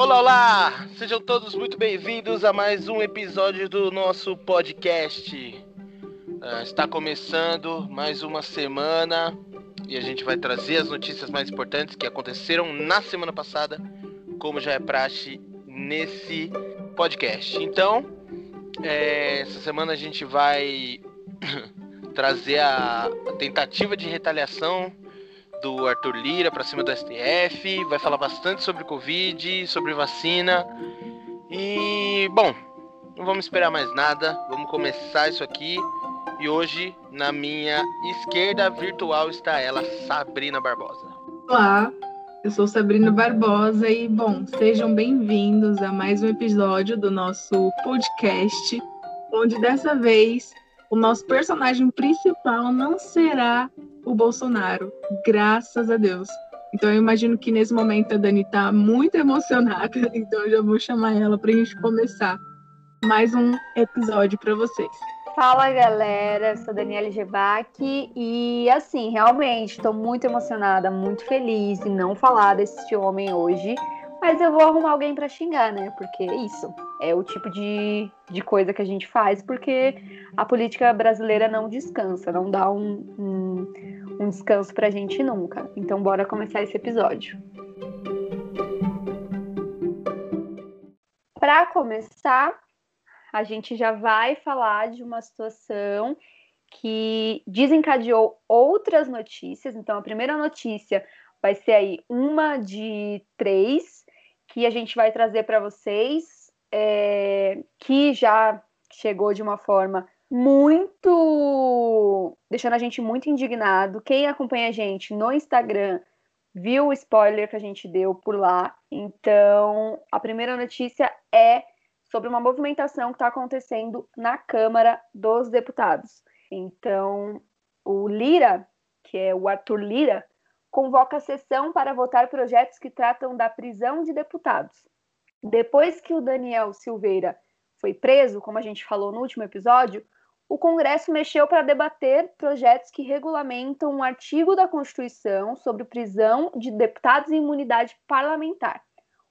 Olá, olá! Sejam todos muito bem-vindos a mais um episódio do nosso podcast. Uh, está começando mais uma semana e a gente vai trazer as notícias mais importantes que aconteceram na semana passada, como já é praxe nesse podcast. Então, é, essa semana a gente vai trazer a, a tentativa de retaliação do Arthur Lira para cima do STF, vai falar bastante sobre Covid, sobre vacina. E, bom, não vamos esperar mais nada, vamos começar isso aqui. E hoje, na minha esquerda virtual, está ela, Sabrina Barbosa. Olá, eu sou Sabrina Barbosa e, bom, sejam bem-vindos a mais um episódio do nosso podcast, onde dessa vez o nosso personagem principal não será o Bolsonaro, graças a Deus. Então eu imagino que nesse momento a Dani está muito emocionada, então eu já vou chamar ela para a gente começar mais um episódio para vocês. Fala galera, eu sou Daniela Gevac e assim, realmente estou muito emocionada, muito feliz em não falar desse homem hoje, mas eu vou arrumar alguém para xingar, né? Porque é isso é o tipo de, de coisa que a gente faz, porque a política brasileira não descansa, não dá um, um, um descanso pra gente nunca. Então, bora começar esse episódio. Para começar, a gente já vai falar de uma situação que desencadeou outras notícias. Então, a primeira notícia vai ser aí uma de três que a gente vai trazer para vocês, é, que já chegou de uma forma muito. deixando a gente muito indignado. Quem acompanha a gente no Instagram viu o spoiler que a gente deu por lá. Então, a primeira notícia é sobre uma movimentação que está acontecendo na Câmara dos Deputados. Então, o Lira, que é o Arthur Lira, convoca a sessão para votar projetos que tratam da prisão de deputados. Depois que o Daniel Silveira foi preso, como a gente falou no último episódio, o Congresso mexeu para debater projetos que regulamentam um artigo da Constituição sobre prisão de deputados e imunidade parlamentar.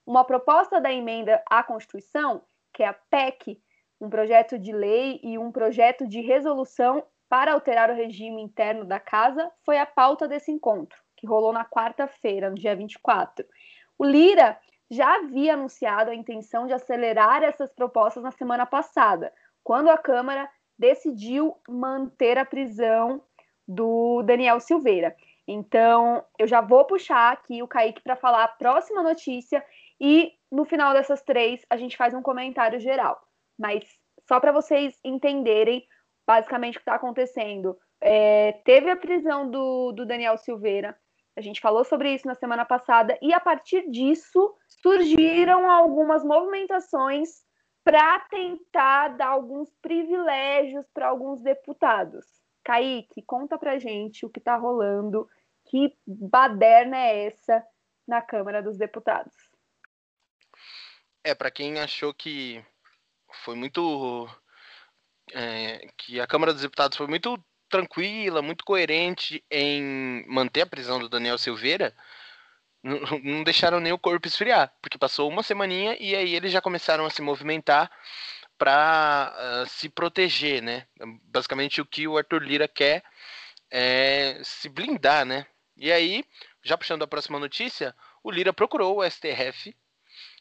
Uma proposta da emenda à Constituição, que é a PEC, um projeto de lei e um projeto de resolução para alterar o regime interno da casa, foi a pauta desse encontro, que rolou na quarta-feira, no dia 24. O Lira já havia anunciado a intenção de acelerar essas propostas na semana passada, quando a Câmara decidiu manter a prisão do Daniel Silveira. Então, eu já vou puxar aqui o Kaique para falar a próxima notícia e no final dessas três a gente faz um comentário geral. Mas só para vocês entenderem basicamente o que está acontecendo. É, teve a prisão do, do Daniel Silveira, a gente falou sobre isso na semana passada, e a partir disso surgiram algumas movimentações para tentar dar alguns privilégios para alguns deputados. Kaique, conta pra gente o que está rolando, que baderna é essa na Câmara dos Deputados? É, para quem achou que foi muito. É, que a Câmara dos Deputados foi muito tranquila, muito coerente em manter a prisão do Daniel Silveira, não, deixaram nem o corpo esfriar, porque passou uma semaninha e aí eles já começaram a se movimentar para uh, ah, se proteger, né? Basicamente o que o Arthur Lira quer é se blindar, né? E aí, já puxando a próxima notícia, o Lira procurou o STF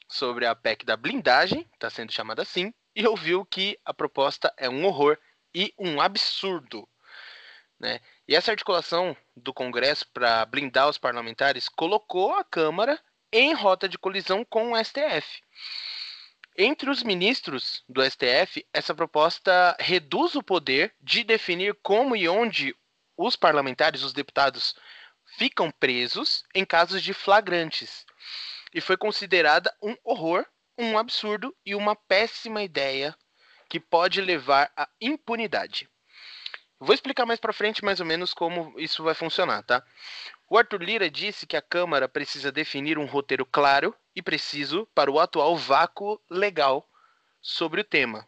sobre a PEC da blindagem, está sendo chamada assim, e ouviu que a proposta é um horror e um absurdo. Né? E essa articulação do Congresso para blindar os parlamentares colocou a Câmara em rota de colisão com o STF. Entre os ministros do STF, essa proposta reduz o poder de definir como e onde os parlamentares, os deputados, ficam presos em casos de flagrantes. E foi considerada um horror, um absurdo e uma péssima ideia que pode levar à impunidade. Vou explicar mais para frente mais ou menos como isso vai funcionar, tá? O Arthur Lira disse que a Câmara precisa definir um roteiro claro e preciso para o atual vácuo legal sobre o tema.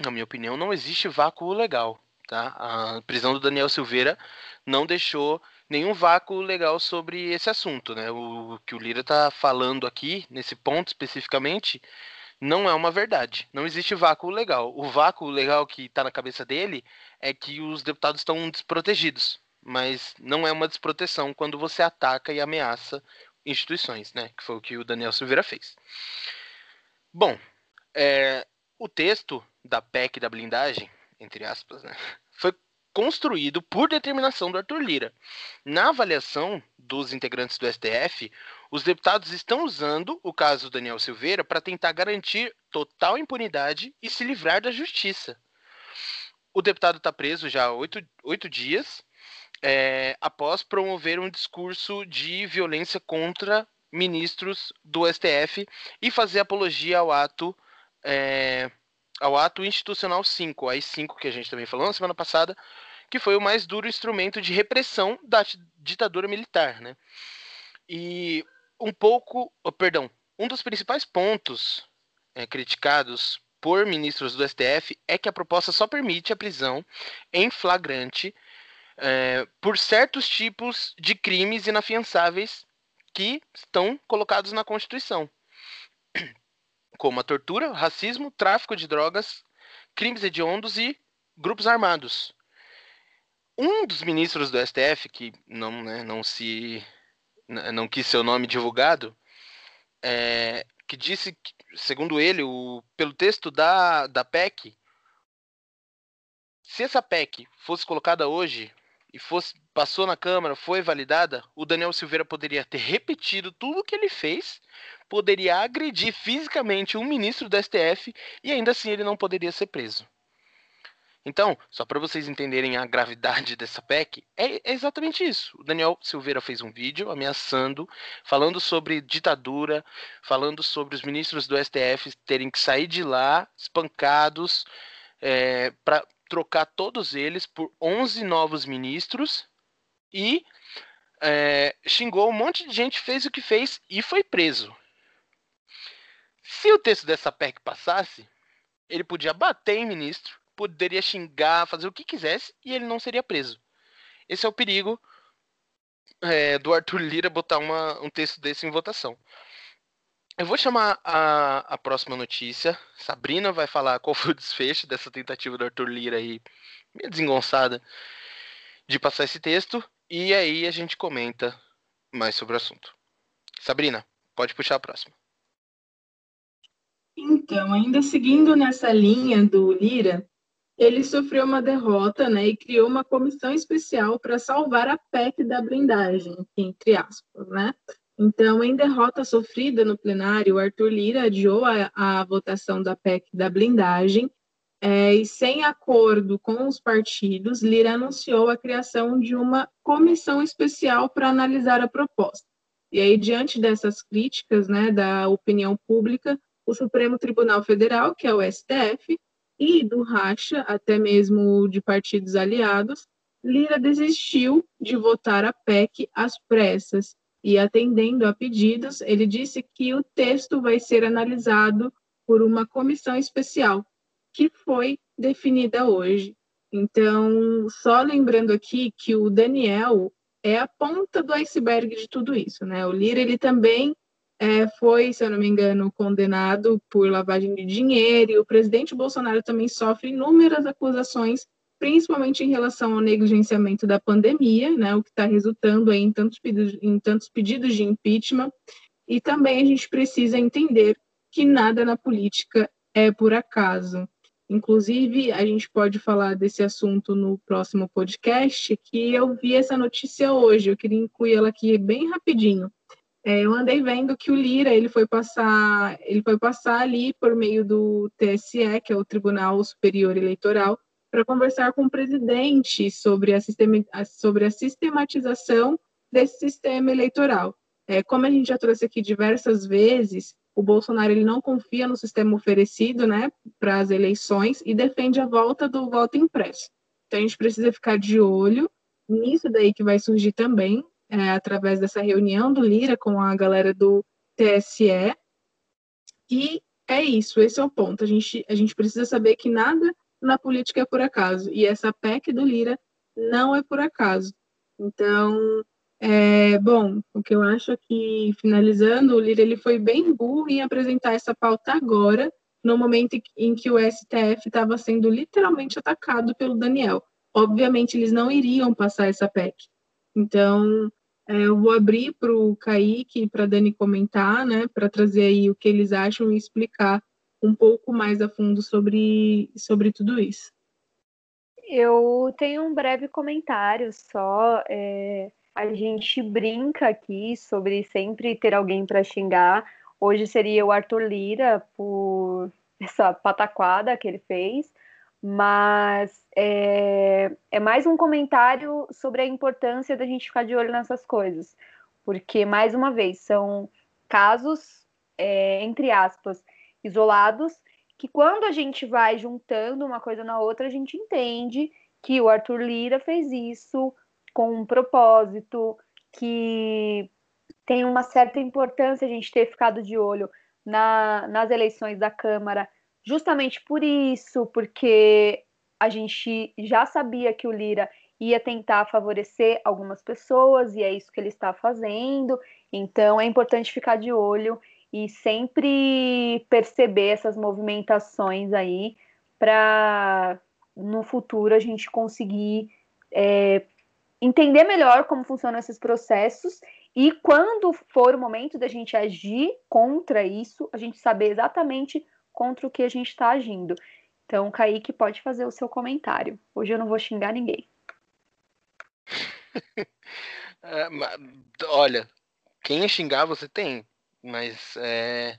Na minha opinião, não existe vácuo legal, tá? A prisão do Daniel Silveira não deixou nenhum vácuo legal sobre esse assunto, né? O que o Lira está falando aqui, nesse ponto especificamente, não é uma verdade. Não existe vácuo legal. O vácuo legal que está na cabeça dele é que os deputados estão desprotegidos. Mas não é uma desproteção quando você ataca e ameaça instituições, né? Que foi o que o Daniel Silveira fez. Bom, é, o texto da PEC da blindagem, entre aspas, né, foi construído por determinação do Arthur Lira. Na avaliação dos integrantes do STF, os deputados estão usando o caso Daniel Silveira para tentar garantir total impunidade e se livrar da justiça. O deputado está preso já há oito, oito dias, é, após promover um discurso de violência contra ministros do STF e fazer apologia ao ato é, ao ato institucional 5, AI 5 que a gente também falou na semana passada, que foi o mais duro instrumento de repressão da ditadura militar, né? E um pouco, oh, perdão, um dos principais pontos é, criticados por ministros do STF é que a proposta só permite a prisão em flagrante é, por certos tipos de crimes inafiançáveis que estão colocados na Constituição, como a tortura, racismo, tráfico de drogas, crimes hediondos e grupos armados. Um dos ministros do STF, que não, né, não se não quis seu nome divulgado, é, que disse, que, segundo ele, o, pelo texto da, da PEC, se essa PEC fosse colocada hoje e fosse passou na Câmara, foi validada, o Daniel Silveira poderia ter repetido tudo o que ele fez, poderia agredir fisicamente um ministro do STF e ainda assim ele não poderia ser preso. Então, só para vocês entenderem a gravidade dessa PEC, é, exatamente isso. O Daniel Silveira fez um vídeo ameaçando, falando sobre ditadura, falando sobre os ministros do STF terem que sair de lá espancados é, para trocar todos eles por 11 novos ministros e é, xingou um monte de gente, fez o que fez e foi preso. Se o texto dessa PEC passasse, ele podia bater em ministro, poderia xingar, fazer o que quisesse e ele não seria preso. Esse é o perigo é, do Arthur Lira botar uma, um texto desse em votação. Eu vou chamar a, a próxima notícia. Sabrina vai falar qual foi o desfecho dessa tentativa do Arthur Lira aí, meio desengonçada, de passar esse texto. E aí a gente comenta mais sobre o assunto. Sabrina, pode puxar a próxima. Então, ainda seguindo nessa linha do Lira, ele sofreu uma derrota né, e criou uma comissão especial para salvar a PEC da blindagem, entre aspas. Né? Então, em derrota sofrida no plenário, Arthur Lira adiou a, a votação da PEC da blindagem é, e, sem acordo com os partidos, Lira anunciou a criação de uma comissão especial para analisar a proposta. E aí, diante dessas críticas né, da opinião pública, o Supremo Tribunal Federal, que é o STF, e do racha, até mesmo de partidos aliados, Lira desistiu de votar a PEC às pressas e, atendendo a pedidos, ele disse que o texto vai ser analisado por uma comissão especial, que foi definida hoje. Então, só lembrando aqui que o Daniel é a ponta do iceberg de tudo isso, né? O Lira, ele também é, foi, se eu não me engano, condenado por lavagem de dinheiro, e o presidente Bolsonaro também sofre inúmeras acusações, principalmente em relação ao negligenciamento da pandemia, né, o que está resultando em tantos, pedidos, em tantos pedidos de impeachment, e também a gente precisa entender que nada na política é por acaso. Inclusive, a gente pode falar desse assunto no próximo podcast, que eu vi essa notícia hoje, eu queria incluir ela aqui bem rapidinho. É, eu andei vendo que o Lira ele foi passar ele foi passar ali por meio do TSE, que é o Tribunal Superior Eleitoral, para conversar com o presidente sobre a, sistema, sobre a sistematização desse sistema eleitoral. É, como a gente já trouxe aqui diversas vezes, o Bolsonaro ele não confia no sistema oferecido né, para as eleições e defende a volta do voto impresso. Então a gente precisa ficar de olho nisso daí que vai surgir também, é, através dessa reunião do Lira com a galera do TSE. E é isso, esse é o ponto. A gente, a gente precisa saber que nada na política é por acaso. E essa PEC do Lira não é por acaso. Então, é, bom, o que eu acho aqui, finalizando, o Lira ele foi bem burro em apresentar essa pauta agora, no momento em que o STF estava sendo literalmente atacado pelo Daniel. Obviamente, eles não iriam passar essa PEC. Então, é, eu vou abrir para o Kaique e para a Dani comentar, né, para trazer aí o que eles acham e explicar um pouco mais a fundo sobre, sobre tudo isso. Eu tenho um breve comentário só. É, a gente brinca aqui sobre sempre ter alguém para xingar. Hoje seria o Arthur Lira por essa pataquada que ele fez, mas é, é mais um comentário sobre a importância da gente ficar de olho nessas coisas, porque, mais uma vez, são casos, é, entre aspas, isolados, que quando a gente vai juntando uma coisa na outra, a gente entende que o Arthur Lira fez isso com um propósito, que tem uma certa importância a gente ter ficado de olho na, nas eleições da Câmara, justamente por isso, porque a gente já sabia que o Lira ia tentar favorecer algumas pessoas, e é isso que ele está fazendo. Então é importante ficar de olho e sempre perceber essas movimentações aí para no futuro a gente conseguir é, entender melhor como funcionam esses processos e quando for o momento da gente agir contra isso, a gente saber exatamente contra o que a gente está agindo. Então, Kaique pode fazer o seu comentário. Hoje eu não vou xingar ninguém. é, olha, quem xingar você tem. Mas é,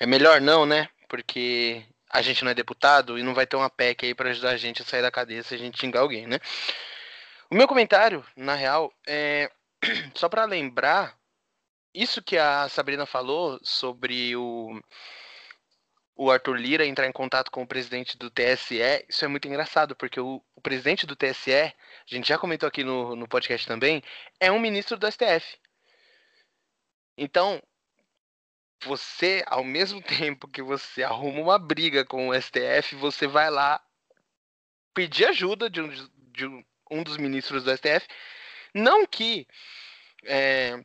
é melhor não, né? Porque a gente não é deputado e não vai ter uma PEC aí para ajudar a gente a sair da cadeia se a gente xingar alguém, né? O meu comentário, na real, é só para lembrar isso que a Sabrina falou sobre o o Arthur Lira entrar em contato com o presidente do TSE, isso é muito engraçado, porque o, o presidente do TSE, a gente já comentou aqui no, no podcast também, é um ministro do STF. Então, você, ao mesmo tempo que você arruma uma briga com o STF, você vai lá pedir ajuda de um, de um dos ministros do STF. Não que. É,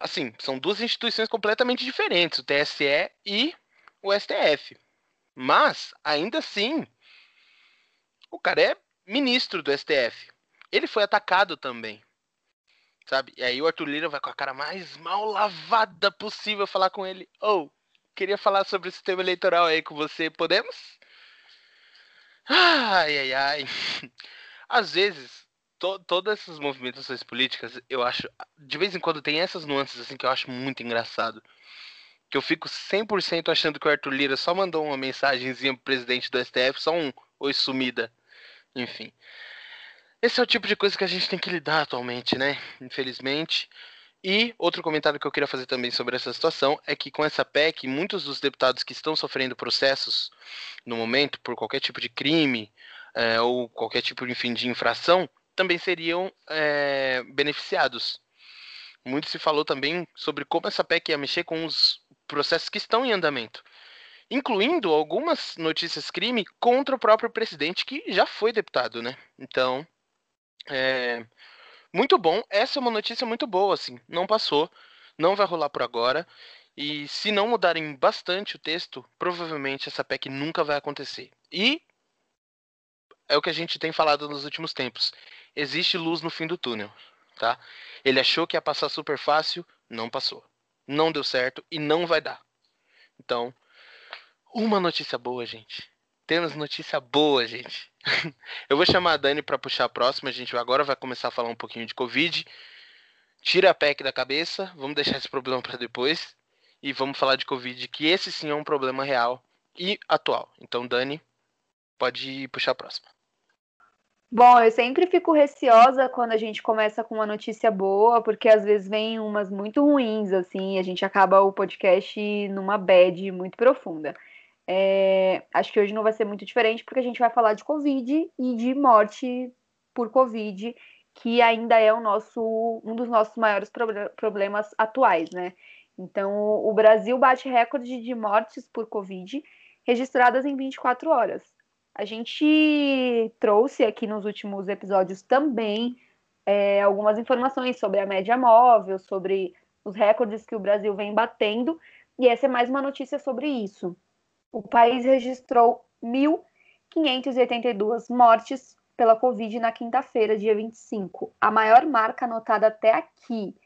assim, são duas instituições completamente diferentes, o TSE e o STF. Mas, ainda assim, o cara é ministro do STF. Ele foi atacado também sabe? E aí o Arthur Lira vai com a cara mais mal lavada possível falar com ele. Ou, oh, queria falar sobre o sistema eleitoral aí com você, podemos? Ai, ai, ai. Às vezes, to todas essas movimentações políticas, eu acho, de vez em quando tem essas nuances assim que eu acho muito engraçado. Que eu fico 100% achando que o Arthur Lira só mandou uma mensagenzinha pro presidente do STF, só um oi sumida. Enfim. Esse é o tipo de coisa que a gente tem que lidar atualmente, né? Infelizmente. E outro comentário que eu queria fazer também sobre essa situação é que com essa PEC, muitos dos deputados que estão sofrendo processos no momento por qualquer tipo de crime é, ou qualquer tipo, enfim, de infração, também seriam é, beneficiados. Muito se falou também sobre como essa PEC ia mexer com os processos que estão em andamento, incluindo algumas notícias crime contra o próprio presidente que já foi deputado, né? Então, é, muito bom. Essa é uma notícia muito boa, assim. Não passou, não vai rolar por agora. E se não mudarem bastante o texto, provavelmente essa PEC nunca vai acontecer. E é o que a gente tem falado nos últimos tempos. Existe luz no fim do túnel, tá? Ele achou que ia passar super fácil, não passou. Não deu certo e não vai dar. Então, uma notícia boa, gente. Temos notícia boa, gente. Eu vou chamar a Dani para puxar a próxima. A gente agora vai começar a falar um pouquinho de Covid. Tira a PEC da cabeça. Vamos deixar esse problema para depois. E vamos falar de Covid, que esse sim é um problema real e atual. Então, Dani, pode puxar a próxima. Bom, eu sempre fico receosa quando a gente começa com uma notícia boa, porque às vezes vem umas muito ruins, assim, e a gente acaba o podcast numa bad muito profunda. É, acho que hoje não vai ser muito diferente, porque a gente vai falar de Covid e de morte por Covid, que ainda é o nosso, um dos nossos maiores problemas atuais, né? Então, o Brasil bate recorde de mortes por Covid registradas em 24 horas. A gente trouxe aqui nos últimos episódios também é, algumas informações sobre a média móvel, sobre os recordes que o Brasil vem batendo, e essa é mais uma notícia sobre isso. O país registrou 1.582 mortes pela Covid na quinta-feira, dia 25, a maior marca anotada até aqui,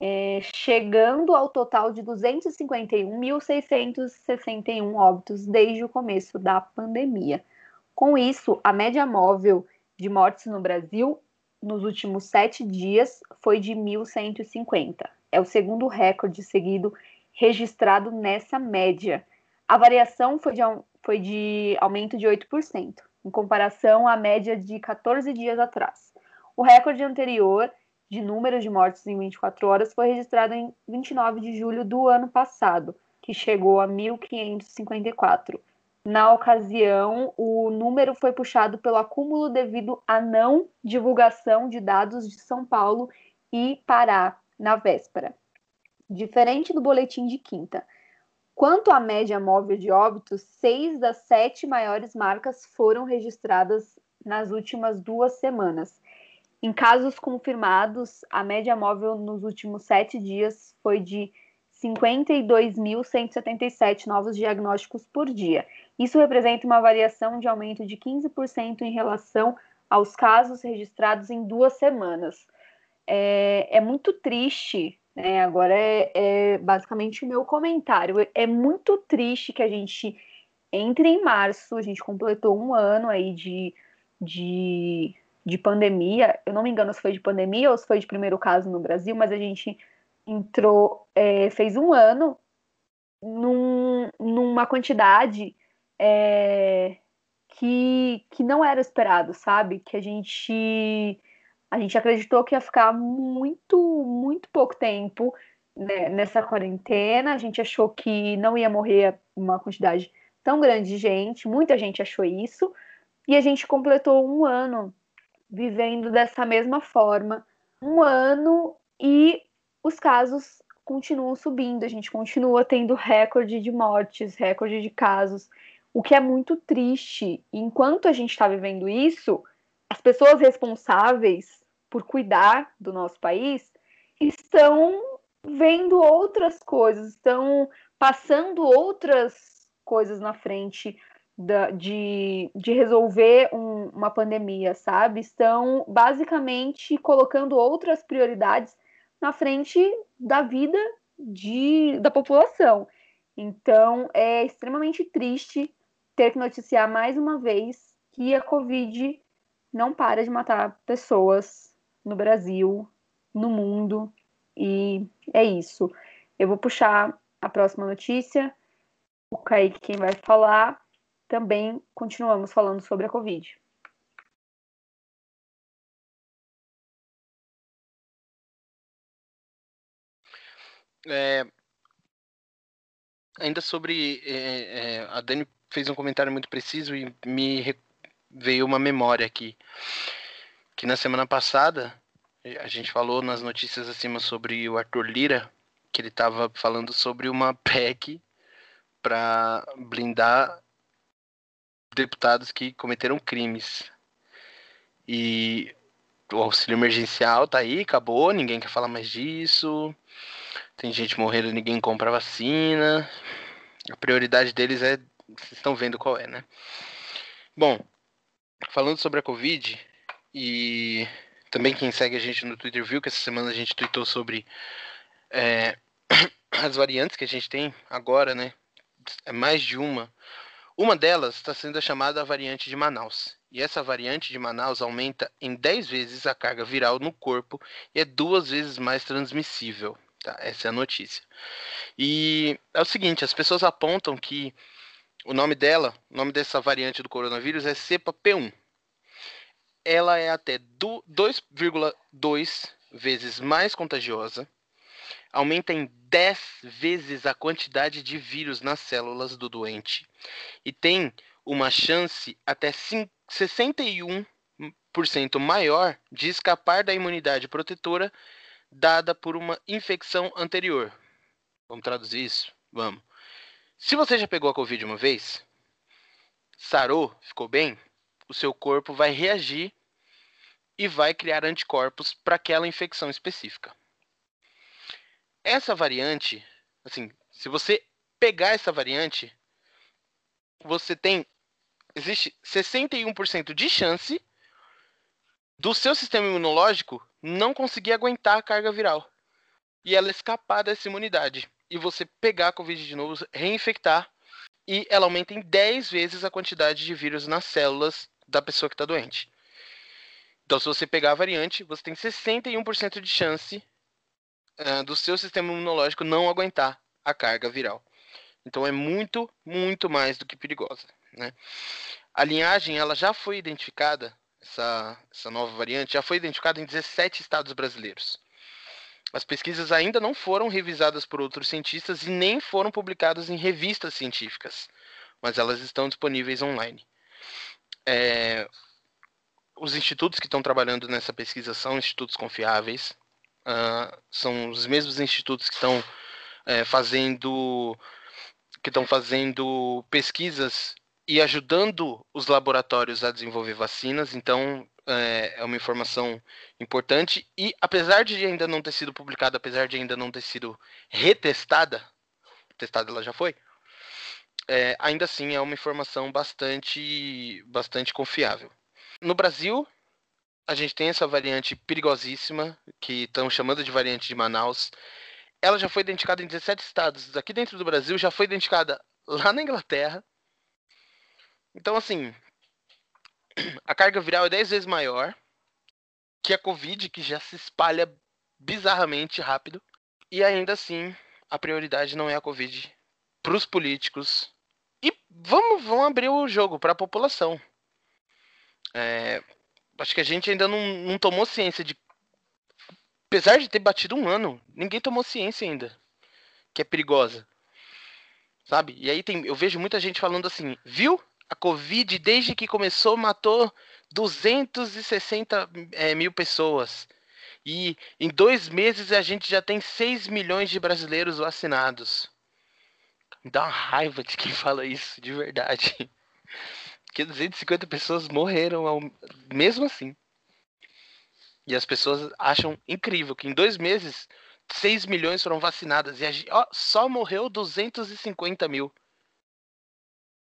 é, chegando ao total de 251.661 óbitos desde o começo da pandemia. Com isso, a média móvel de mortes no Brasil nos últimos sete dias foi de 1.150. É o segundo recorde seguido registrado nessa média. A variação foi de, foi de aumento de 8%, em comparação à média de 14 dias atrás. O recorde anterior de número de mortes em 24 horas foi registrado em 29 de julho do ano passado, que chegou a 1.554. Na ocasião, o número foi puxado pelo acúmulo devido à não divulgação de dados de São Paulo e Pará na véspera. Diferente do boletim de quinta. Quanto à média móvel de óbitos, seis das sete maiores marcas foram registradas nas últimas duas semanas. Em casos confirmados, a média móvel nos últimos sete dias foi de 52.177 novos diagnósticos por dia. Isso representa uma variação de aumento de 15% em relação aos casos registrados em duas semanas. É, é muito triste, né? Agora é, é basicamente o meu comentário. É muito triste que a gente entre em março, a gente completou um ano aí de, de, de pandemia. Eu não me engano se foi de pandemia ou se foi de primeiro caso no Brasil, mas a gente entrou, é, fez um ano num, numa quantidade é, que, que não era esperado, sabe? Que a gente a gente acreditou que ia ficar muito, muito pouco tempo né, nessa quarentena. A gente achou que não ia morrer uma quantidade tão grande de gente, muita gente achou isso, e a gente completou um ano vivendo dessa mesma forma. Um ano e os casos continuam subindo, a gente continua tendo recorde de mortes, recorde de casos, o que é muito triste. Enquanto a gente está vivendo isso, as pessoas responsáveis por cuidar do nosso país estão vendo outras coisas, estão passando outras coisas na frente da, de, de resolver um, uma pandemia, sabe? Estão basicamente colocando outras prioridades na frente da vida de, da população. Então, é extremamente triste ter que noticiar mais uma vez que a Covid não para de matar pessoas no Brasil, no mundo, e é isso. Eu vou puxar a próxima notícia. O Kaique, quem vai falar, também continuamos falando sobre a Covid. É, ainda sobre. É, é, a Dani fez um comentário muito preciso e me veio uma memória aqui. Que na semana passada a gente falou nas notícias acima sobre o Arthur Lira, que ele estava falando sobre uma PEC para blindar deputados que cometeram crimes. E o auxílio emergencial tá aí, acabou, ninguém quer falar mais disso. Tem gente morrendo, ninguém compra vacina. A prioridade deles é. Vocês estão vendo qual é, né? Bom, falando sobre a Covid, e também quem segue a gente no Twitter viu que essa semana a gente tweetou sobre é, as variantes que a gente tem agora, né? É mais de uma. Uma delas está sendo a chamada variante de Manaus. E essa variante de Manaus aumenta em 10 vezes a carga viral no corpo e é duas vezes mais transmissível. Tá? Essa é a notícia. E é o seguinte, as pessoas apontam que o nome dela, o nome dessa variante do coronavírus é cepa P1. Ela é até 2,2 vezes mais contagiosa, aumenta em 10 vezes a quantidade de vírus nas células do doente e tem uma chance até 61% maior de escapar da imunidade protetora dada por uma infecção anterior. Vamos traduzir isso? Vamos. Se você já pegou a Covid uma vez, sarou, ficou bem, o seu corpo vai reagir e vai criar anticorpos para aquela infecção específica. Essa variante, assim, se você pegar essa variante, você tem existe 61% de chance do seu sistema imunológico não conseguir aguentar a carga viral e ela escapar dessa imunidade e você pegar a Covid de novo, reinfectar e ela aumenta em 10 vezes a quantidade de vírus nas células da pessoa que está doente. Então, se você pegar a variante, você tem 61% de chance uh, do seu sistema imunológico não aguentar a carga viral. Então, é muito, muito mais do que perigosa. Né? A linhagem ela já foi identificada, essa, essa nova variante, já foi identificada em 17 estados brasileiros. As pesquisas ainda não foram revisadas por outros cientistas e nem foram publicadas em revistas científicas, mas elas estão disponíveis online. É, os institutos que estão trabalhando nessa pesquisa são institutos confiáveis, uh, são os mesmos institutos que estão é, fazendo que estão fazendo pesquisas e ajudando os laboratórios a desenvolver vacinas. Então, é, é uma informação importante. E apesar de ainda não ter sido publicada, apesar de ainda não ter sido retestada, testada ela já foi, é, ainda assim é uma informação bastante, bastante confiável. No Brasil, a gente tem essa variante perigosíssima, que estão chamando de variante de Manaus. Ela já foi identificada em 17 estados. Aqui dentro do Brasil já foi identificada lá na Inglaterra, então, assim, carga viral é 10 vezes maior que a Covid, que já se espalha bizarramente rápido. E ainda assim, a prioridade não é a Covid para os políticos. E vamos, vamos abrir o jogo para a população. É, acho que a gente ainda não, não tomou ciência de. Apesar de ter batido um ano, ninguém tomou ciência ainda. Que é perigosa. Sabe? E aí tem, eu vejo muita gente falando assim, viu? A Covid, desde que começou, matou 260 é, mil pessoas. E em dois meses a gente já tem 6 milhões de brasileiros vacinados. Me dá uma raiva de quem fala isso, de verdade. Porque 250 pessoas morreram ao... mesmo assim. E as pessoas acham incrível que em dois meses 6 milhões foram vacinadas. E a só morreu 250 mil.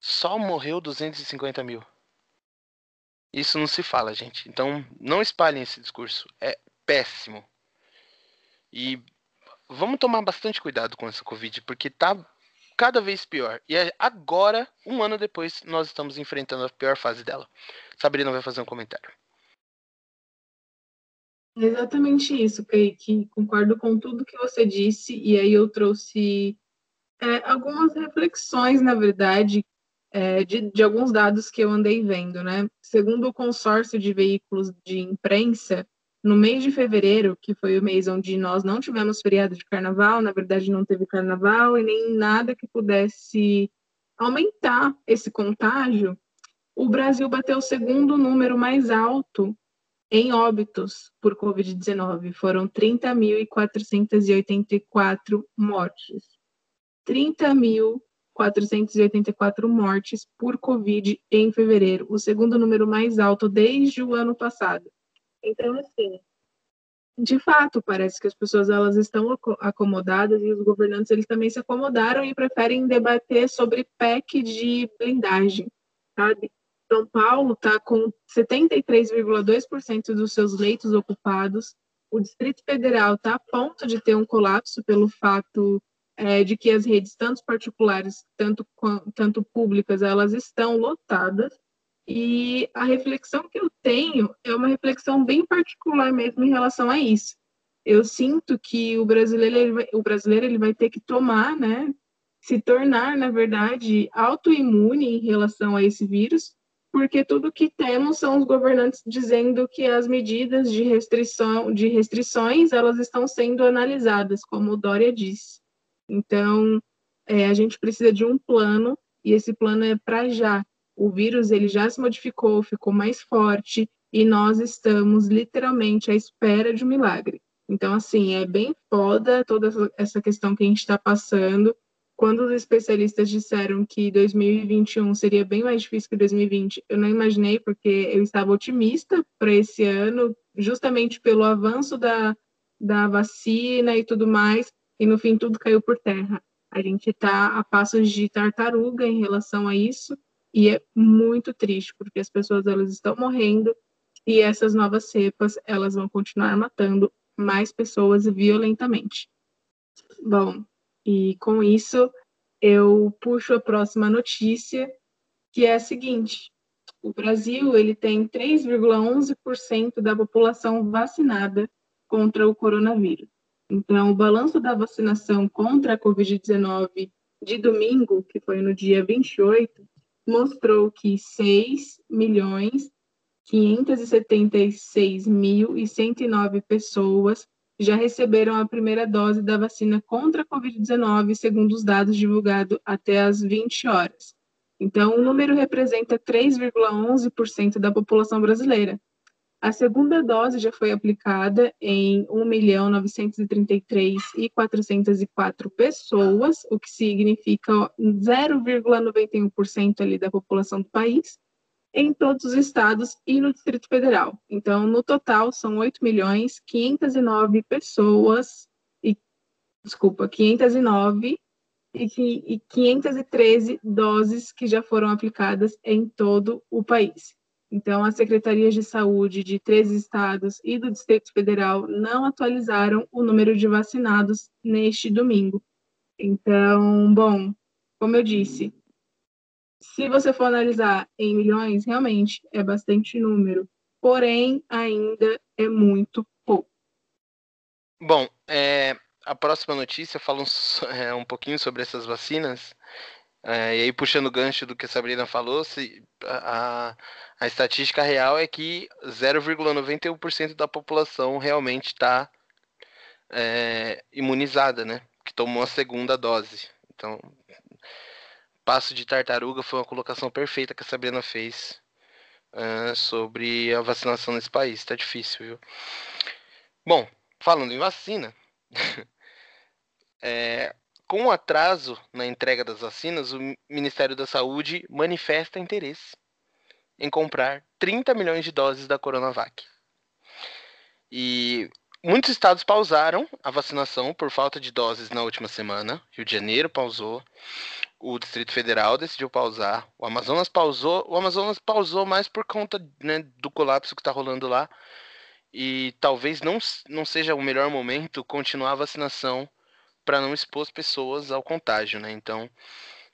Só morreu 250 mil. Isso não se fala, gente. Então, não espalhem esse discurso. É péssimo. E vamos tomar bastante cuidado com essa Covid, porque tá cada vez pior. E é agora, um ano depois, nós estamos enfrentando a pior fase dela. Sabrina vai fazer um comentário. Exatamente isso, Kaique. Concordo com tudo que você disse, e aí eu trouxe é, algumas reflexões, na verdade, é, de, de, alguns dados que eu andei vendo, né? Segundo o consórcio de veículos de imprensa, no mês de fevereiro, que foi o mês onde nós não tivemos feriado de carnaval, na verdade não teve carnaval e nem nada que pudesse aumentar esse contágio, o Brasil bateu o segundo número mais alto em óbitos por Covid-19. Foram 30.484 mortes. 30 mil 484 mortes por Covid em fevereiro, o segundo número mais alto desde o ano passado. Então, assim, de fato, parece que as pessoas elas estão acomodadas e os governantes eles também se acomodaram e preferem debater sobre PEC de blindagem, sabe? São Paulo está com 73,2% dos seus leitos ocupados. O Distrito Federal está a ponto de ter um colapso pelo fato é, de que as redes, tanto particulares, tanto, tanto públicas, elas estão lotadas, e a reflexão que eu tenho é uma reflexão bem particular mesmo em relação a isso. Eu sinto que o brasileiro, vai, o brasileiro ele vai ter que tomar, né, se tornar, na verdade, autoimune em relação a esse vírus, porque tudo que temos são os governantes dizendo que as medidas de restrição, de restrições, elas estão sendo analisadas, como o Dória disse. Então, é, a gente precisa de um plano e esse plano é para já. O vírus ele já se modificou, ficou mais forte e nós estamos literalmente à espera de um milagre. Então, assim, é bem foda toda essa questão que a gente está passando. quando os especialistas disseram que 2021 seria bem mais difícil que 2020, eu não imaginei, porque eu estava otimista para esse ano, justamente pelo avanço da, da vacina e tudo mais, e no fim tudo caiu por terra. A gente está a passos de tartaruga em relação a isso, e é muito triste, porque as pessoas elas estão morrendo, e essas novas cepas elas vão continuar matando mais pessoas violentamente. Bom, e com isso, eu puxo a próxima notícia, que é a seguinte: o Brasil ele tem 3,11% da população vacinada contra o coronavírus. Então, o balanço da vacinação contra a Covid-19 de domingo, que foi no dia 28, mostrou que 6 milhões 576.109 pessoas já receberam a primeira dose da vacina contra a Covid-19, segundo os dados divulgados até às 20 horas. Então, o número representa 3,11% da população brasileira. A segunda dose já foi aplicada em 1.933.404 pessoas, o que significa 0,91% ali da população do país em todos os estados e no Distrito Federal. Então, no total, são 8 milhões 509 pessoas, e, desculpa, 509 e, e 513 doses que já foram aplicadas em todo o país. Então, as secretarias de saúde de três estados e do Distrito Federal não atualizaram o número de vacinados neste domingo. Então, bom, como eu disse, se você for analisar em milhões, realmente é bastante número, porém ainda é muito pouco. Bom, é, a próxima notícia fala um, é, um pouquinho sobre essas vacinas. É, e aí, puxando o gancho do que a Sabrina falou, se, a, a estatística real é que 0,91% da população realmente está é, imunizada, né? Que tomou a segunda dose. Então, passo de tartaruga foi uma colocação perfeita que a Sabrina fez uh, sobre a vacinação nesse país. Tá difícil, viu? Bom, falando em vacina, é, com atraso na entrega das vacinas, o Ministério da Saúde manifesta interesse em comprar 30 milhões de doses da Coronavac. E muitos estados pausaram a vacinação por falta de doses na última semana. Rio de Janeiro pausou, o Distrito Federal decidiu pausar, o Amazonas pausou, o Amazonas pausou mais por conta né, do colapso que está rolando lá. E talvez não, não seja o melhor momento continuar a vacinação para não expor as pessoas ao contágio, né? Então,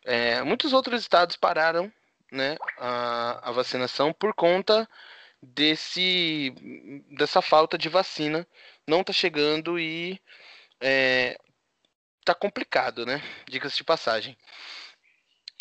é, muitos outros estados pararam né, a, a vacinação por conta desse dessa falta de vacina não está chegando e é, tá complicado, né? Diga-se de passagem.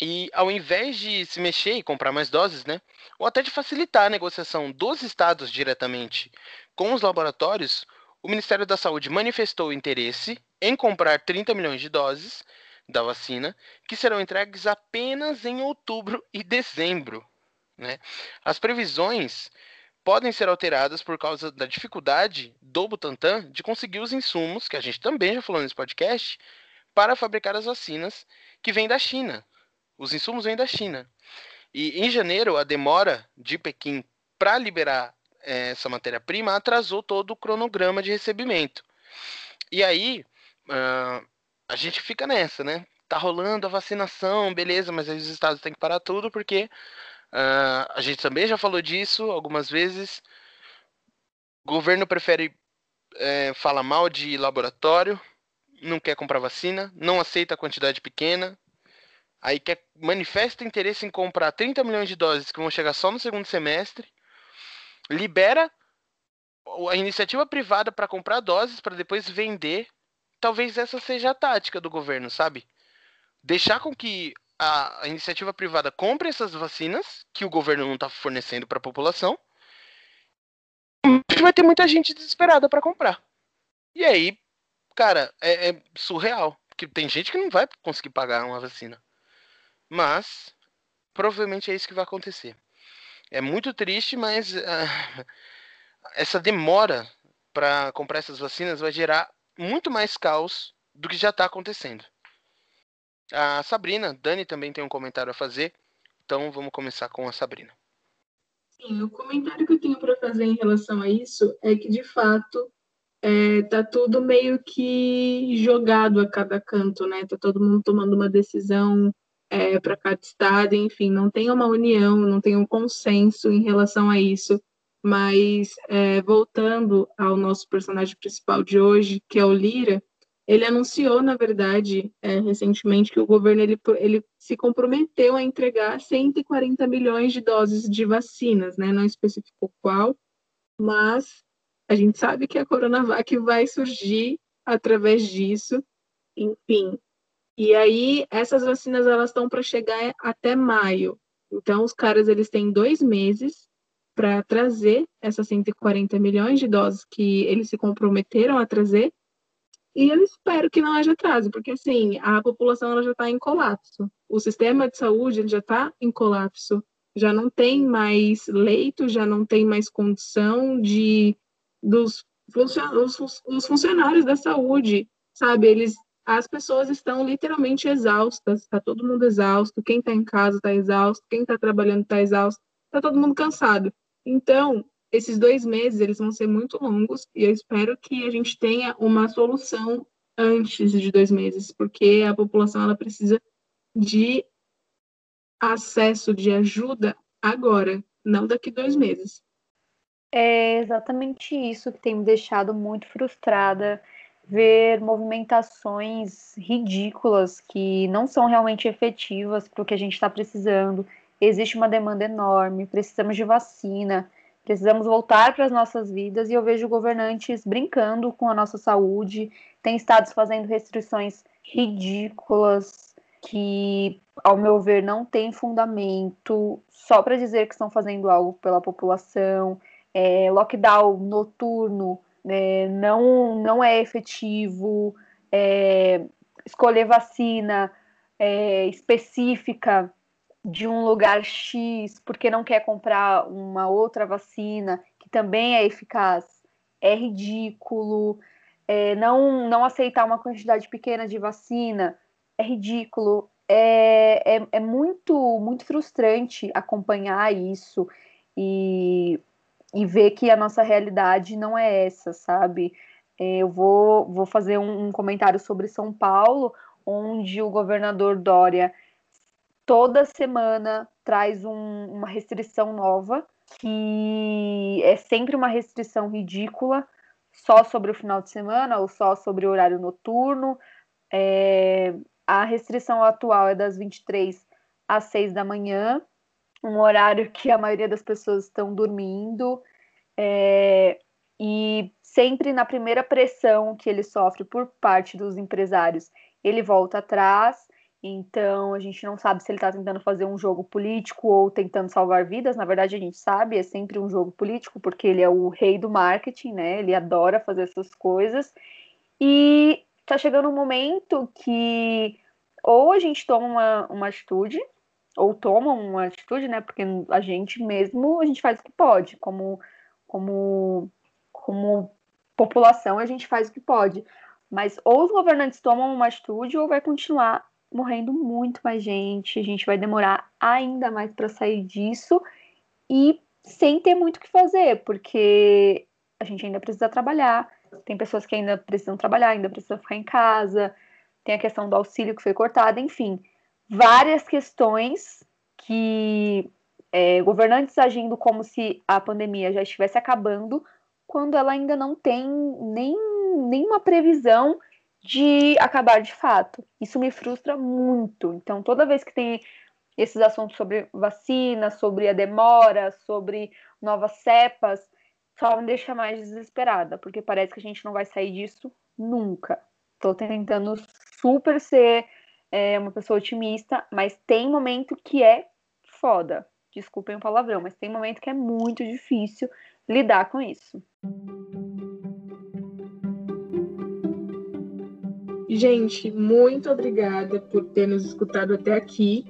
E ao invés de se mexer e comprar mais doses, né? Ou até de facilitar a negociação dos estados diretamente com os laboratórios, o Ministério da Saúde manifestou interesse em comprar 30 milhões de doses da vacina, que serão entregues apenas em outubro e dezembro. Né? As previsões podem ser alteradas por causa da dificuldade do Butantan de conseguir os insumos, que a gente também já falou nesse podcast, para fabricar as vacinas que vêm da China. Os insumos vêm da China. E em janeiro, a demora de Pequim para liberar é, essa matéria-prima atrasou todo o cronograma de recebimento. E aí, uh, a gente fica nessa, né? Tá rolando a vacinação, beleza, mas aí os estados têm que parar tudo porque Uh, a gente também já falou disso algumas vezes. O governo prefere é, falar mal de laboratório, não quer comprar vacina, não aceita a quantidade pequena, aí quer manifesta interesse em comprar 30 milhões de doses que vão chegar só no segundo semestre, libera a iniciativa privada para comprar doses para depois vender. Talvez essa seja a tática do governo, sabe? Deixar com que a, a iniciativa privada compre essas vacinas que o governo não está fornecendo para a população, vai ter muita gente desesperada para comprar. E aí, cara, é, é, surreal. Porque tem gente que não vai conseguir pagar uma vacina. Mas, provavelmente é isso que vai acontecer. É muito triste, mas uh, essa demora para comprar essas vacinas vai gerar muito mais caos do que já está acontecendo. a Sabrina. Dani também tem um comentário a fazer. Então vamos começar com a Sabrina. Sim, o comentário que eu tenho para fazer em relação a isso é que, de fato, é, tá tudo meio que jogado a cada canto, né? Tá todo mundo tomando uma decisão é, para cada estado, enfim, não tem uma união, não tem um consenso em relação a isso. Mas é, voltando ao nosso personagem principal de hoje, que é o Lira, ele anunciou, na verdade, é, recentemente, que o governo ele, ele se comprometeu a entregar 140 milhões de doses de vacinas, né? Não especificou qual, mas a gente sabe que a Coronavac vai surgir através disso, enfim. E aí, essas vacinas elas estão para chegar até maio. Então, os caras eles têm dois meses para trazer essas 140 milhões de doses que eles se comprometeram a trazer. E eu espero que não haja atraso, porque assim, a população ela já está em colapso. O sistema de saúde já está em colapso. Já não tem mais leito, já não tem mais condição de dos os, os funcionários da saúde, sabe? Eles, as pessoas estão literalmente exaustas, está todo mundo exausto, quem está em casa está exausto, quem está trabalhando está exausto, está todo mundo cansado. Então, esses dois meses eles vão ser muito longos e eu espero que a gente tenha uma solução antes de dois meses, porque a população ela precisa de acesso de ajuda agora, não daqui dois meses. É exatamente isso que tem me deixado muito frustrada ver movimentações ridículas que não são realmente efetivas para o que a gente está precisando. Existe uma demanda enorme, precisamos de vacina, precisamos voltar para as nossas vidas e eu vejo governantes brincando com a nossa saúde, tem estados fazendo restrições ridículas que, ao meu ver, não tem fundamento, só para dizer que estão fazendo algo pela população. É, lockdown noturno é, não, não é efetivo, é, escolher vacina é, específica de um lugar X porque não quer comprar uma outra vacina que também é eficaz é ridículo. É, não, não aceitar uma quantidade pequena de vacina é ridículo. É, é, é muito, muito frustrante acompanhar isso. E e ver que a nossa realidade não é essa, sabe? É, eu vou, vou fazer um, um comentário sobre São Paulo, onde o governador Dória toda semana traz um, uma restrição nova, que é sempre uma restrição ridícula, só sobre o final de semana ou só sobre o horário noturno. É, a restrição atual é das 23 às 6 da manhã, um horário que a maioria das pessoas estão dormindo, é, e sempre na primeira pressão que ele sofre por parte dos empresários, ele volta atrás. Então a gente não sabe se ele está tentando fazer um jogo político ou tentando salvar vidas. Na verdade, a gente sabe, é sempre um jogo político, porque ele é o rei do marketing, né? Ele adora fazer essas coisas. E está chegando um momento que ou a gente toma uma, uma atitude ou tomam uma atitude, né? Porque a gente mesmo, a gente faz o que pode, como, como, como população, a gente faz o que pode. Mas ou os governantes tomam uma atitude ou vai continuar morrendo muito mais gente, a gente vai demorar ainda mais para sair disso e sem ter muito o que fazer, porque a gente ainda precisa trabalhar, tem pessoas que ainda precisam trabalhar, ainda precisam ficar em casa, tem a questão do auxílio que foi cortado, enfim várias questões que é, governantes agindo como se a pandemia já estivesse acabando, quando ela ainda não tem nem nenhuma previsão de acabar de fato. Isso me frustra muito. Então, toda vez que tem esses assuntos sobre vacina, sobre a demora, sobre novas cepas, só me deixa mais desesperada, porque parece que a gente não vai sair disso nunca. Estou tentando super ser é uma pessoa otimista, mas tem momento que é foda. Desculpem o palavrão, mas tem momento que é muito difícil lidar com isso. Gente, muito obrigada por ter nos escutado até aqui.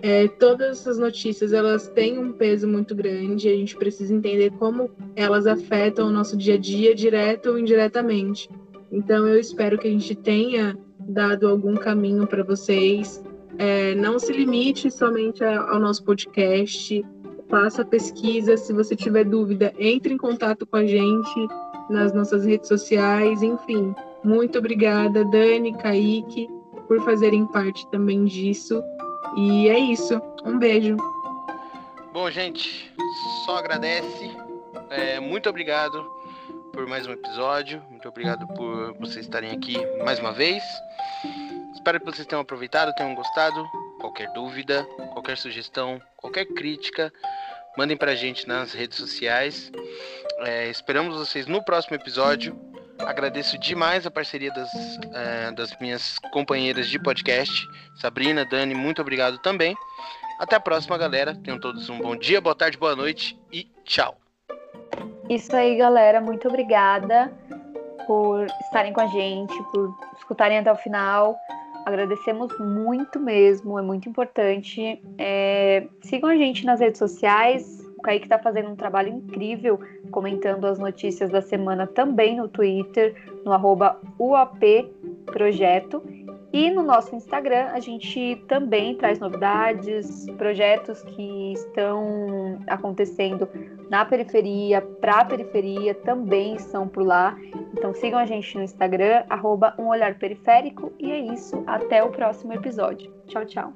É, todas essas notícias elas têm um peso muito grande. A gente precisa entender como elas afetam o nosso dia a dia, direto ou indiretamente. Então, eu espero que a gente tenha dado algum caminho para vocês. É, não se limite somente ao nosso podcast, faça pesquisa. Se você tiver dúvida, entre em contato com a gente nas nossas redes sociais. Enfim, muito obrigada, Dani, Kaique, por fazerem parte também disso. E é isso. Um beijo. Bom, gente, só agradece. É, muito obrigado por mais um episódio. Muito obrigado por vocês estarem aqui mais uma vez. Espero que vocês tenham aproveitado, tenham gostado. Qualquer dúvida, qualquer sugestão, qualquer crítica, mandem pra gente nas redes sociais. É, esperamos vocês no próximo episódio. Agradeço demais a parceria das, é, das minhas companheiras de podcast. Sabrina, Dani, muito obrigado também. Até a próxima, galera. Tenham todos um bom dia, boa tarde, boa noite e tchau. Isso aí, galera. Muito obrigada por estarem com a gente, por escutarem até o final. Agradecemos muito mesmo, é muito importante. É, sigam a gente nas redes sociais. O Kaique está fazendo um trabalho incrível comentando as notícias da semana também no Twitter, no arroba UAP Projeto. E no nosso Instagram a gente também traz novidades, projetos que estão acontecendo na periferia, para a periferia, também estão por lá. Então sigam a gente no Instagram, arroba um olhar periférico. E é isso, até o próximo episódio. Tchau, tchau.